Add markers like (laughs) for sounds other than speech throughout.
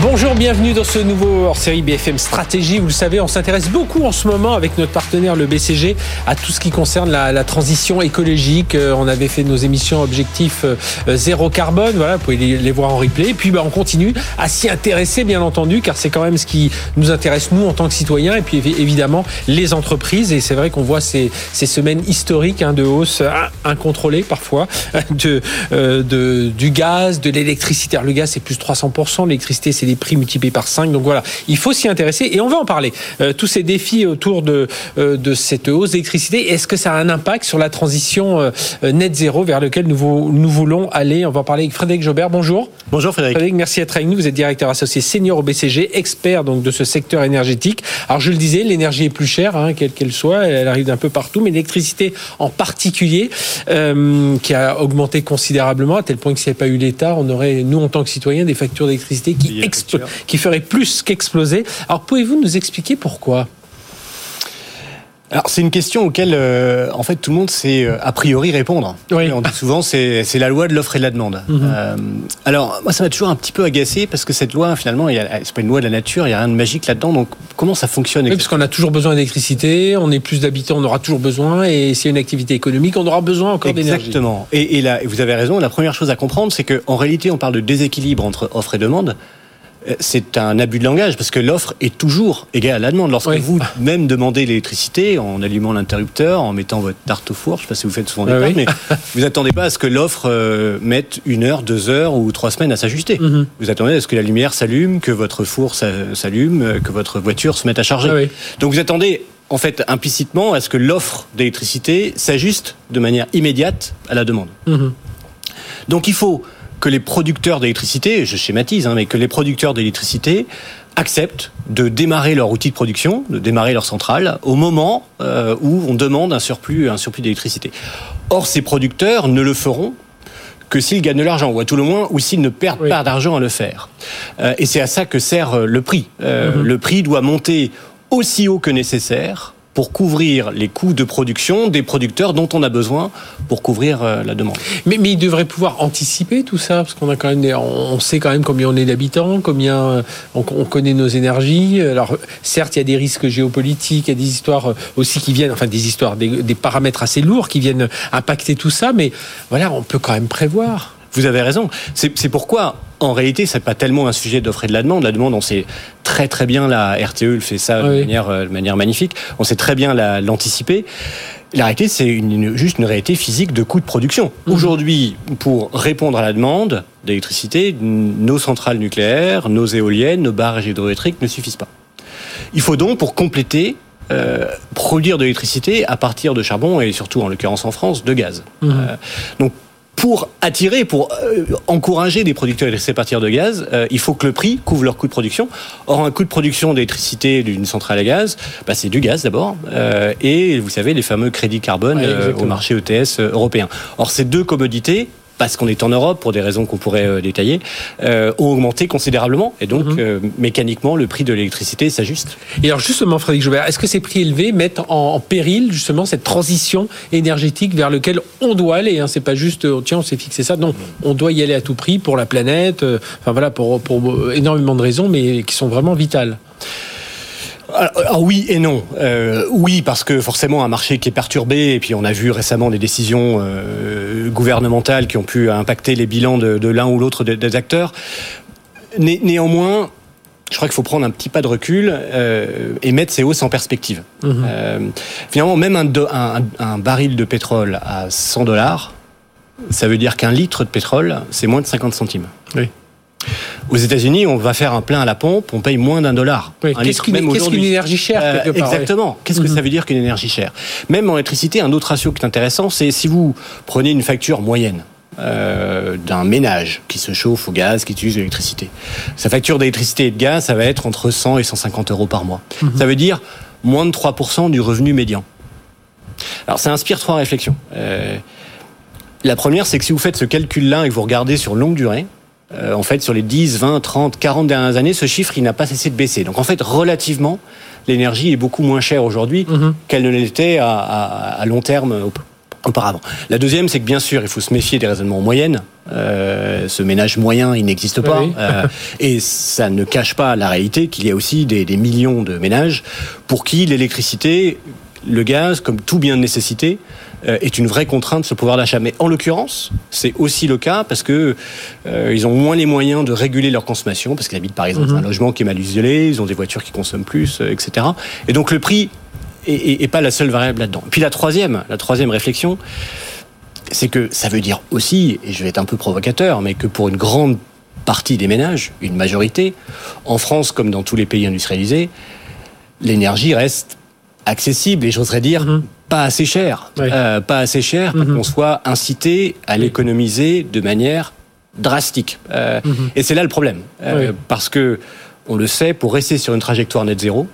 Bonjour, bienvenue dans ce nouveau hors-série BFM Stratégie. Vous le savez, on s'intéresse beaucoup en ce moment avec notre partenaire le BCG à tout ce qui concerne la, transition écologique. Euh, on avait fait nos émissions objectifs euh, zéro carbone. Voilà, vous pouvez les, voir en replay. Et puis, bah, on continue à s'y intéresser, bien entendu, car c'est quand même ce qui nous intéresse nous en tant que citoyens. Et puis, évidemment, les entreprises. Et c'est vrai qu'on voit ces, ces, semaines historiques hein, de hausse incontrôlée parfois (laughs) de, euh, de du gaz, de l'électricité. Le gaz, c'est plus 300%. L'électricité, c'est des prix multipliés par 5. Donc voilà, il faut s'y intéresser et on va en parler. Euh, tous ces défis autour de, euh, de cette hausse d'électricité, est-ce que ça a un impact sur la transition euh, net zéro vers lequel nous, nous voulons aller? On va en parler avec Frédéric Jobert. Bonjour. Bonjour Frédéric. Frédéric, merci d'être avec nous. Vous êtes directeur associé senior au BCG, expert donc de ce secteur énergétique. Alors je le disais, l'énergie est plus chère, hein, quelle qu'elle soit, elle arrive d'un peu partout, mais l'électricité en particulier, qui a augmenté considérablement à tel point que s'il n'y avait pas eu l'État, on aurait, nous en tant que citoyens, des factures d'électricité qui qui ferait plus qu'exploser. Alors pouvez-vous nous expliquer pourquoi? Alors c'est une question auquel euh, en fait tout le monde sait euh, a priori répondre. Oui. On dit souvent c'est c'est la loi de l'offre et de la demande. Mhm. Euh, alors moi ça m'a toujours un petit peu agacé parce que cette loi finalement c'est pas une loi de la nature, il y a rien de magique là-dedans. Donc comment ça fonctionne Oui, parce qu'on a toujours besoin d'électricité, on est plus d'habitants, on aura toujours besoin et s'il y a une activité économique, on aura besoin encore d'énergie. Exactement. Et, et là vous avez raison, la première chose à comprendre c'est que en réalité on parle de déséquilibre entre offre et demande c'est un abus de langage parce que l'offre est toujours égale à la demande. Lorsque vous même demandez l'électricité en allumant l'interrupteur, en mettant votre tarte au four, je ne sais pas si vous faites souvent des tartes, mais (laughs) vous attendez pas à ce que l'offre euh, mette une heure, deux heures ou trois semaines à s'ajuster. Mhm. Vous attendez à ce que la lumière s'allume, que votre four s'allume, euh, que votre voiture se mette à charger. Ah Donc vous attendez en fait implicitement à ce que l'offre d'électricité s'ajuste de manière immédiate à la demande. Mhm. Donc il faut que les producteurs d'électricité, je schématise, hein, mais que les producteurs d'électricité acceptent de démarrer leur outil de production, de démarrer leur centrale au moment euh, où on demande un surplus, un surplus d'électricité. Or, ces producteurs ne le feront que s'ils gagnent de l'argent, ou à tout le moins, ou s'ils ne perdent pas d'argent à le faire. Euh, et c'est à ça que sert euh, le prix. Mm-hmm. Le prix doit monter aussi haut que nécessaire pour couvrir les coûts de production des producteurs dont on a besoin pour couvrir euh, la demande. Mais, mais ils devraient pouvoir anticiper tout ça, parce qu'on a quand même, on sait quand même combien on est d'habitants, combien euh, on, connaît nos énergies. Alors certes, il y a des risques géopolitiques, il y a des histoires euh, aussi qui viennent, enfin des histoires, des, des paramètres assez lourds qui viennent impacter tout ça, mais voilà, on peut quand même prévoir. Vous avez raison. C'est pourquoi, en réalité, c'est pas tellement un sujet d'offre et de la demande. La demande, on sait très très bien, la RTE fait ça de, manière, euh, de manière magnifique. On sait très bien l'anticiper. La réalité, c'est une, juste une réalité physique de coût de production. Mmh. Aujourd'hui, pour répondre à la demande d'électricité, nos centrales nucléaires, nos éoliennes, nos barrages hydroélectriques ne suffisent pas. Il faut donc, pour compléter, euh, produire de l'électricité à partir de charbon et surtout, en l'occurrence en France, de gaz. Mmh. Euh, donc, pour attirer, pour euh, encourager des producteurs à partir de gaz, euh, il faut que le prix couvre leur coût de production. Or, un coût de production d'électricité d'une centrale à gaz, bah, c'est du gaz d'abord, euh, et vous savez, les fameux crédits carbone au marché ETS européen. Or, ces deux commodités parce qu'on est en Europe, pour des raisons qu'on pourrait euh, détailler, euh, ont augmenté considérablement. Et donc, mhm. euh, mécaniquement, le prix de l'électricité s'ajuste. Et alors, justement, Frédéric Joubert, est-ce que ces prix élevés mettent en, péril, justement, cette transition énergétique vers laquelle on doit aller hein? C'est pas juste, tiens, on s'est fixé ça. Non, on doit y aller à tout prix pour la planète, enfin voilà, pour, pour énormément de raisons, mais qui sont vraiment vitales. Alors, oui et non. Euh, oui, parce que forcément un marché qui est perturbé, et puis on a vu récemment des décisions euh, gouvernementales qui ont pu impacter les bilans de, l'un ou l'autre des, acteurs. néanmoins, je crois qu'il faut prendre un petit pas de recul euh, et mettre ces hausses en perspective. Mhm. finalement, même un, un, un, baril de pétrole à 100 dollars, ça veut dire qu'un litre de pétrole, c'est moins de 50 centimes. Oui. Aux États-Unis, on va faire un plein à la pompe, on paye moins d'un dollar. Qu'est-ce qu'une énergie chère euh, Exactement. Qu'est-ce que ça mhm. veut dire qu'une énergie chère? Même en électricité, un autre ratio qui est intéressant, c'est si vous prenez une facture moyenne. Euh, d'un ménage qui se chauffe au gaz, qui utilise l'électricité. Sa facture d'électricité et de gaz, ça va être entre 100 et 150 euros par mois. Mhm. Ça veut dire moins de 3% du revenu médian. Alors ça inspire trois réflexions. Euh, la première, c'est que si vous faites ce calcul-là et que vous regardez sur longue durée, euh, en fait, sur les 10, 20, 30, 40 dernières années, ce chiffre, il n'a pas cessé de baisser. Donc, en fait, relativement, l'énergie est beaucoup moins chère aujourd'hui Mhm. qu'elle ne l'était à, à- à long terme aup- auparavant. La deuxième, c'est que bien sûr, il faut se méfier des raisonnements en moyenne. Euh, ce ménage moyen, il n'existe pas. Oui. Euh, et ça ne cache pas la réalité qu'il y a aussi des, des millions de ménages pour qui l'électricité, le gaz, comme tout bien de nécessité, est une vraie contrainte sur le pouvoir d'achat. Mais en l'occurrence, c'est aussi le cas parce que euh, ils ont moins les moyens de réguler leur consommation, parce qu'ils habitent par exemple dans un logement qui est mal isolé, ils ont des voitures qui consomment plus, euh, etc. Et donc le prix est, est- est pas la seule variable là-dedans. Puis la troisième, la troisième réflexion, c'est que ça veut dire aussi, et je vais être un peu provocateur, mais que pour une grande partie des ménages, une majorité, en France comme dans tous les pays industrialisés, l'énergie reste accessible et j'oserais dire Mhm. Pas assez. Oui. Euh, pas assez chère pour Mhm. qu'on soit incité à l'économiser de manière drastique. Euh, Mhm. Et c'est là le problème. Euh. Parce que, on le sait, pour rester sur une trajectoire net zéro,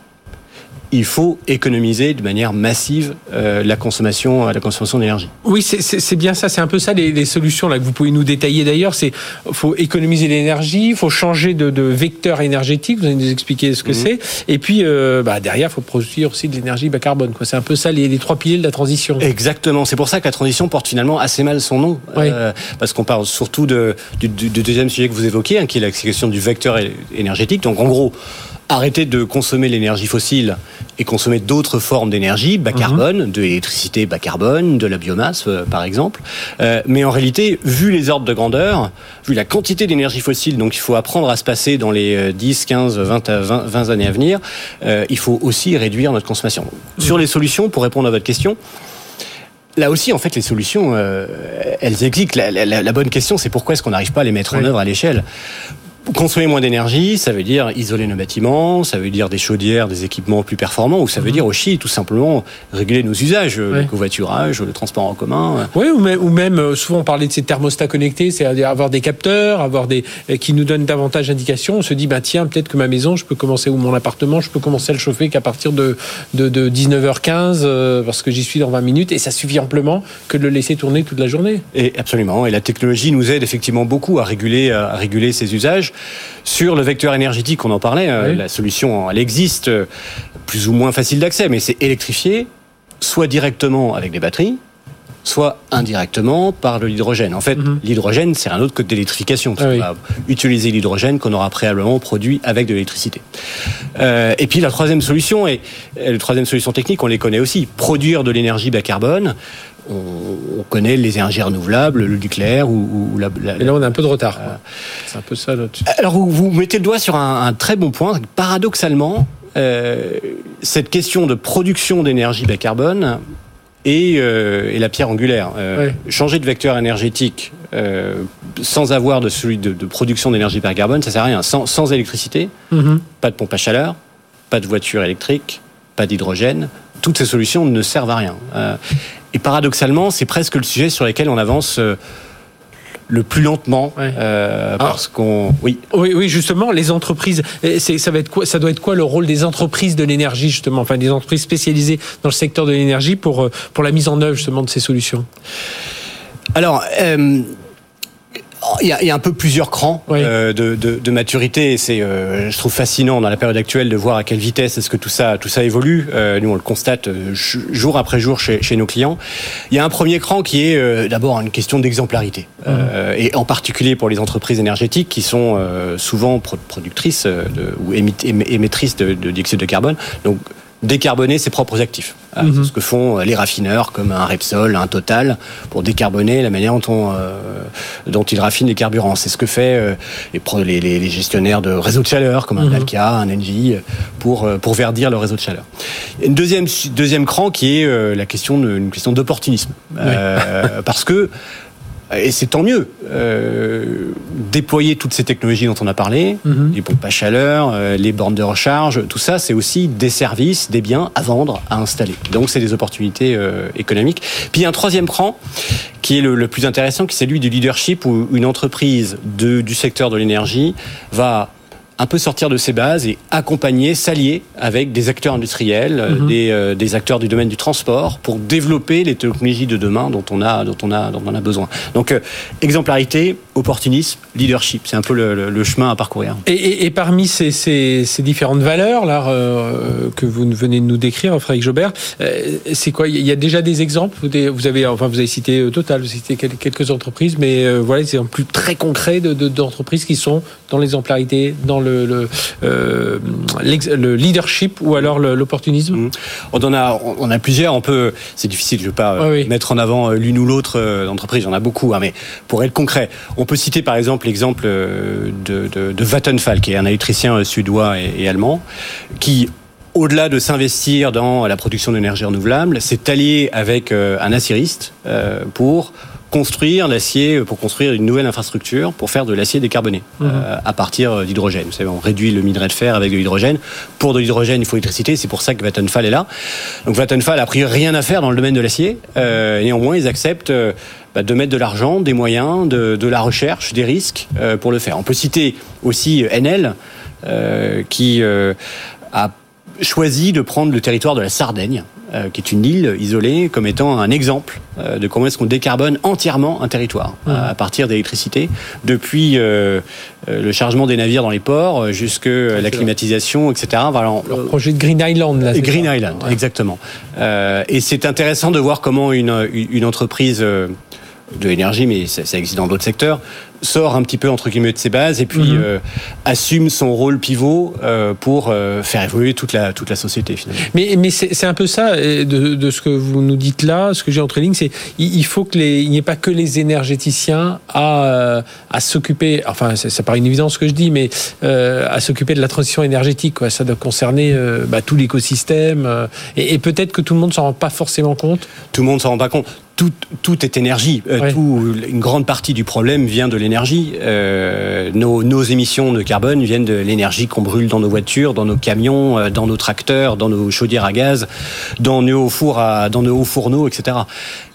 il faut économiser de manière massive euh, la consommation, la consommation d'énergie. Oui, c'est- bien ça. C'est un peu ça les, les solutions là que vous pouvez nous détailler d'ailleurs. C'est faut économiser l'énergie, il faut changer de, de vecteur énergétique. Vous allez nous expliquer ce que Mhm. c'est. Et puis euh, bah, derrière, il faut produire aussi de l'énergie bas carbone. C'est un peu ça les, les trois piliers de la transition. Exactement. C'est pour ça que la transition porte finalement assez mal son nom. Oui. Euh, parce qu'on parle surtout de, du, du- du deuxième sujet que vous évoquez, hein, qui est la question du vecteur énergétique. Donc en gros, arrêter de consommer l'énergie fossile et consommer d'autres formes d'énergie, bas carbone, de l'électricité bas carbone, de la biomasse euh, par exemple. Euh, mais en réalité, vu les ordres de grandeur, vu la quantité d'énergie fossile, donc il faut apprendre à se passer dans les euh, 10, 15, 20, à 20, 20 années à venir, euh, il faut aussi réduire notre consommation. Sur les solutions, pour répondre à votre question, Là aussi, en fait, les solutions, euh, elles existent. La, la- la bonne question, c'est pourquoi est-ce qu'on n'arrive pas à les mettre en œuvre à l'échelle? Consommer moins d'énergie, ça veut dire isoler nos bâtiments, ça veut dire des chaudières, des équipements plus performants, ou ça veut dire aussi tout simplement réguler nos usages, euh, Oui. le covoiturage, le transport en commun. Oui, ou même, ou même, euh, souvent on parlait de ces thermostats connectés, c'est-à-dire avoir des capteurs, avoir des euh, qui nous donnent davantage d'indications. On se dit, bah tiens, peut-être que ma maison, je peux commencer ou mon appartement, je peux commencer à le chauffer qu'à partir de de, de 19h15 euh, parce que j'y suis dans 20 minutes et ça suffit amplement que de le laisser tourner toute la journée. Et absolument. Et la technologie nous aide effectivement beaucoup à réguler, à réguler ces usages. Sur le vecteur énergétique, on en parlait. euh, Oui. La solution, elle existe, euh, plus ou moins facile d'accès, mais c'est électrifier, soit directement avec des batteries, soit indirectement par de l'hydrogène. En fait, Mhm. l'hydrogène, c'est un autre code d'électrification. Ah oui. On va utiliser l'hydrogène qu'on aura préalablement produit avec de l'électricité. Euh, et puis la troisième solution, et et la troisième solution technique, on les connaît aussi. Produire de l'énergie bas carbone. On, on connaît les énergies renouvelables, le nucléaire ou, ou la, la- Et là, on a un peu de retard. quoi. C'est un peu ça. Là, alors vous, vous mettez le doigt sur un, un très bon point. Paradoxalement, euh, cette question de production d'énergie bas carbone est, euh, est la pierre angulaire. Euh, Ouais. Changer de vecteur énergétique euh, sans avoir de celui de, de production d'énergie bas carbone, ça sert à rien. Sans, sans électricité, Mhm. pas de pompe à chaleur, pas de voiture électrique, pas d'hydrogène. Toutes ces solutions ne servent à rien. Euh, et paradoxalement, c'est presque le sujet sur lequel on avance euh, le plus lentement, Ouais. euh, parce qu'on, oui, Oui, oui, justement, les entreprises, ça va être quoi Ça doit être quoi le rôle des entreprises de l'énergie justement, enfin des entreprises spécialisées dans le secteur de l'énergie pour euh, pour la mise en œuvre justement de ces solutions? Alors, euh, il y, a, il y a un peu plusieurs crans Oui. euh, de, de, de maturité. C'est, euh, je trouve fascinant dans la période actuelle de voir à quelle vitesse est-ce que tout ça, tout ça évolue. Euh, nous, on le constate jour après jour chez, chez nos clients. Il y a un premier cran qui est d'abord une question d'exemplarité, Euh, et en particulier pour les entreprises énergétiques qui sont souvent pro- productrices de, ou émettrices de, de dioxyde de carbone. Donc décarboner ses propres actifs. Ah, Mhm. C'est ce que font euh, les raffineurs comme un Repsol, un Total, pour décarboner la manière dont, on, euh, dont ils raffinent les carburants. C'est ce que fait euh, les, les, gestionnaires de réseaux de chaleur comme un. Dalkia, un Engie, pour, euh, pour verdir le réseau de chaleur. Il y a Une deuxième, deuxième cran qui est euh, la question de, une question d'opportunisme. Euh, (laughs) parce que et c'est tant mieux. Euh, déployer toutes ces technologies dont on a parlé, Mhm. les pompes à chaleur, euh, les bornes de recharge, tout ça, c'est aussi des services, des biens à vendre, à installer. Donc, c'est des opportunités euh, économiques. Puis, il y a un troisième cran qui est le, le plus intéressant, qui c'est celui du leadership où une entreprise de, du secteur de l'énergie va un peu sortir de ses bases et accompagner, s'allier avec des acteurs industriels, euh, Mhm. des, euh, des acteurs du domaine du transport pour développer les technologies de demain dont on a, dont on a, dont on a besoin. Donc, euh, exemplarité, opportunisme, leadership. C'est un peu le, chemin à parcourir. Et, parmi ces, ces, différentes valeurs là euh, que vous venez de nous décrire, Frédéric Jobert, euh, c'est quoi? Il y a déjà des exemples? Vous avez, enfin, vous avez cité euh, Total, vous avez cité quelques entreprises, mais voilà, c'est un plus très concret d'entreprises de, qui sont dans l'exemplarité, dans le, le, le, leadership ou alors l'opportunisme? Mmh. On en a, on a plusieurs. On peut, c'est difficile, je ne veux pas mettre en avant l'une ou l'autre entreprise. On a beaucoup, hein, mais pour être concret, on peut citer par exemple l'exemple euh, de, Vattenfall, qui est un électricien euh, suédois et, allemand, qui au-delà de s'investir dans la production d'énergie renouvelable, s'est allié avec euh, un acériste pour construire l'acier, pour construire une nouvelle infrastructure pour faire de l'acier décarboné mmh. à partir d'hydrogène. Vous savez, on réduit le minerai de fer avec de l'hydrogène. Pour de l'hydrogène, il faut l'électricité. C'est pour ça que Vattenfall est là. Donc Vattenfall a pris rien à faire dans le domaine de l'acier. néanmoins, ils acceptent bah, de mettre de l'argent, des moyens, de, de, la recherche, des risques euh, pour le faire. On peut citer aussi Enel, euh, qui euh, a choisi de prendre le territoire de la Sardaigne, qui est une île isolée, comme étant un exemple de comment est-ce qu'on décarbone entièrement un territoire mmh. à partir d'électricité, depuis le chargement des navires dans les ports jusqu'à la climatisation, etc. Voilà, le projet de Green Island, là. Green Island, exactement. et c'est intéressant de voir comment une, une entreprise de l'énergie, mais ça, ça, existe dans d'autres secteurs, sort un petit peu entre guillemets de ses bases et puis mhm. euh, assume son rôle pivot euh, pour euh, faire évoluer toute la toute la société finalement. Mais mais c'est un peu ça de, de, ce que vous nous dites là, ce que j'ai entre lignes, c'est il faut que les il n'y ait pas que les énergéticiens à à s'occuper, enfin ça, ça, paraît une évidence ce que je dis, mais à s'occuper de la transition énergétique. Quoi. Ça doit concerner bah, tout l'écosystème et, et peut-être que tout le monde s'en rend pas forcément compte. Tout le monde s'en rend pas compte. Tout, tout est énergie. Tout, une grande partie du problème vient de l'énergie euh, nos, émissions de carbone viennent de l'énergie qu'on brûle dans nos voitures, dans nos camions, euh, dans nos tracteurs, dans nos chaudières à gaz, dans nos fours à, dans nos hauts fourneaux, etc.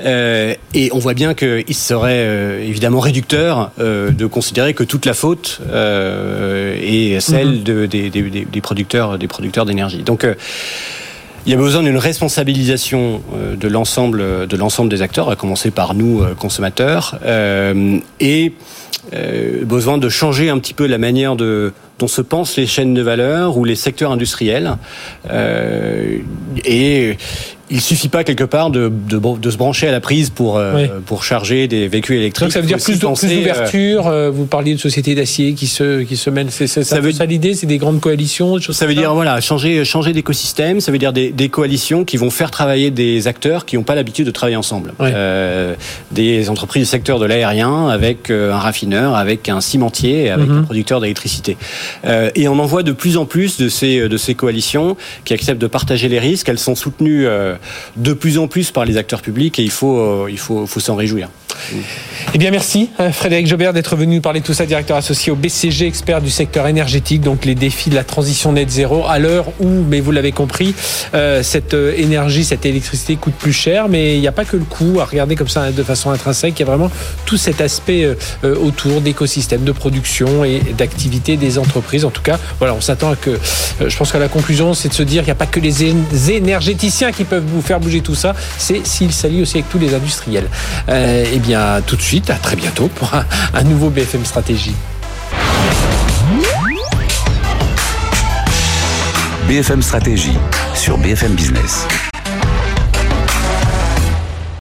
Euh, et on voit bien qu'il serait évidemment réducteur de considérer que toute la faute est celle mhm. des, producteurs, des producteurs d'énergie. Donc il y a besoin d'une responsabilisation de l'ensemble de l'ensemble des acteurs, à commencer par nous consommateurs, et euh, besoin de changer un petit peu la manière de, dont se pensent les chaînes de valeur ou les secteurs industriels. Euh, et il suffit pas quelque part de, de, de, se brancher à la prise pour euh, pour charger des véhicules électriques. Donc ça veut dire plus, d'ouverture. Euh, vous parliez de sociétés d'acier qui se qui se mêlent. C'est ça, ça, veut ça l'idée, c'est des grandes coalitions. Des ça veut dire voilà changer changer d'écosystème. Ça veut dire des, des, coalitions qui vont faire travailler des acteurs qui n'ont pas l'habitude de travailler ensemble. Euh, des entreprises du secteur de l'aérien avec euh, un raffineur, avec un cimentier, avec mhm. un producteur d'électricité. Euh, et on en voit de plus en plus de ces de ces coalitions qui acceptent de partager les risques. Elles sont soutenues de plus en plus par les acteurs publics et il faut, euh, s'en réjouir. Eh bien, merci euh, Frédéric Jobert d'être venu parler tout ça, directeur associé au BCG, expert du secteur énergétique, donc les défis de la transition net zéro à l'heure où, mais vous l'avez compris, euh, cette énergie, cette électricité coûte plus cher, mais il n'y a pas que le coût à regarder comme ça de façon intrinsèque, il y a vraiment tout cet aspect autour d'écosystèmes de production et d'activité des entreprises. En tout cas, voilà, on s'attend à que, je pense qu'à la conclusion, c'est de se dire qu'il n'y a pas que les énergéticiens qui peuvent vous faire bouger tout ça, c'est s'il s'allie aussi avec tous les industriels. Euh, eh tout de suite, à très bientôt pour un nouveau BFM Stratégie. BFM Stratégie sur BFM Business.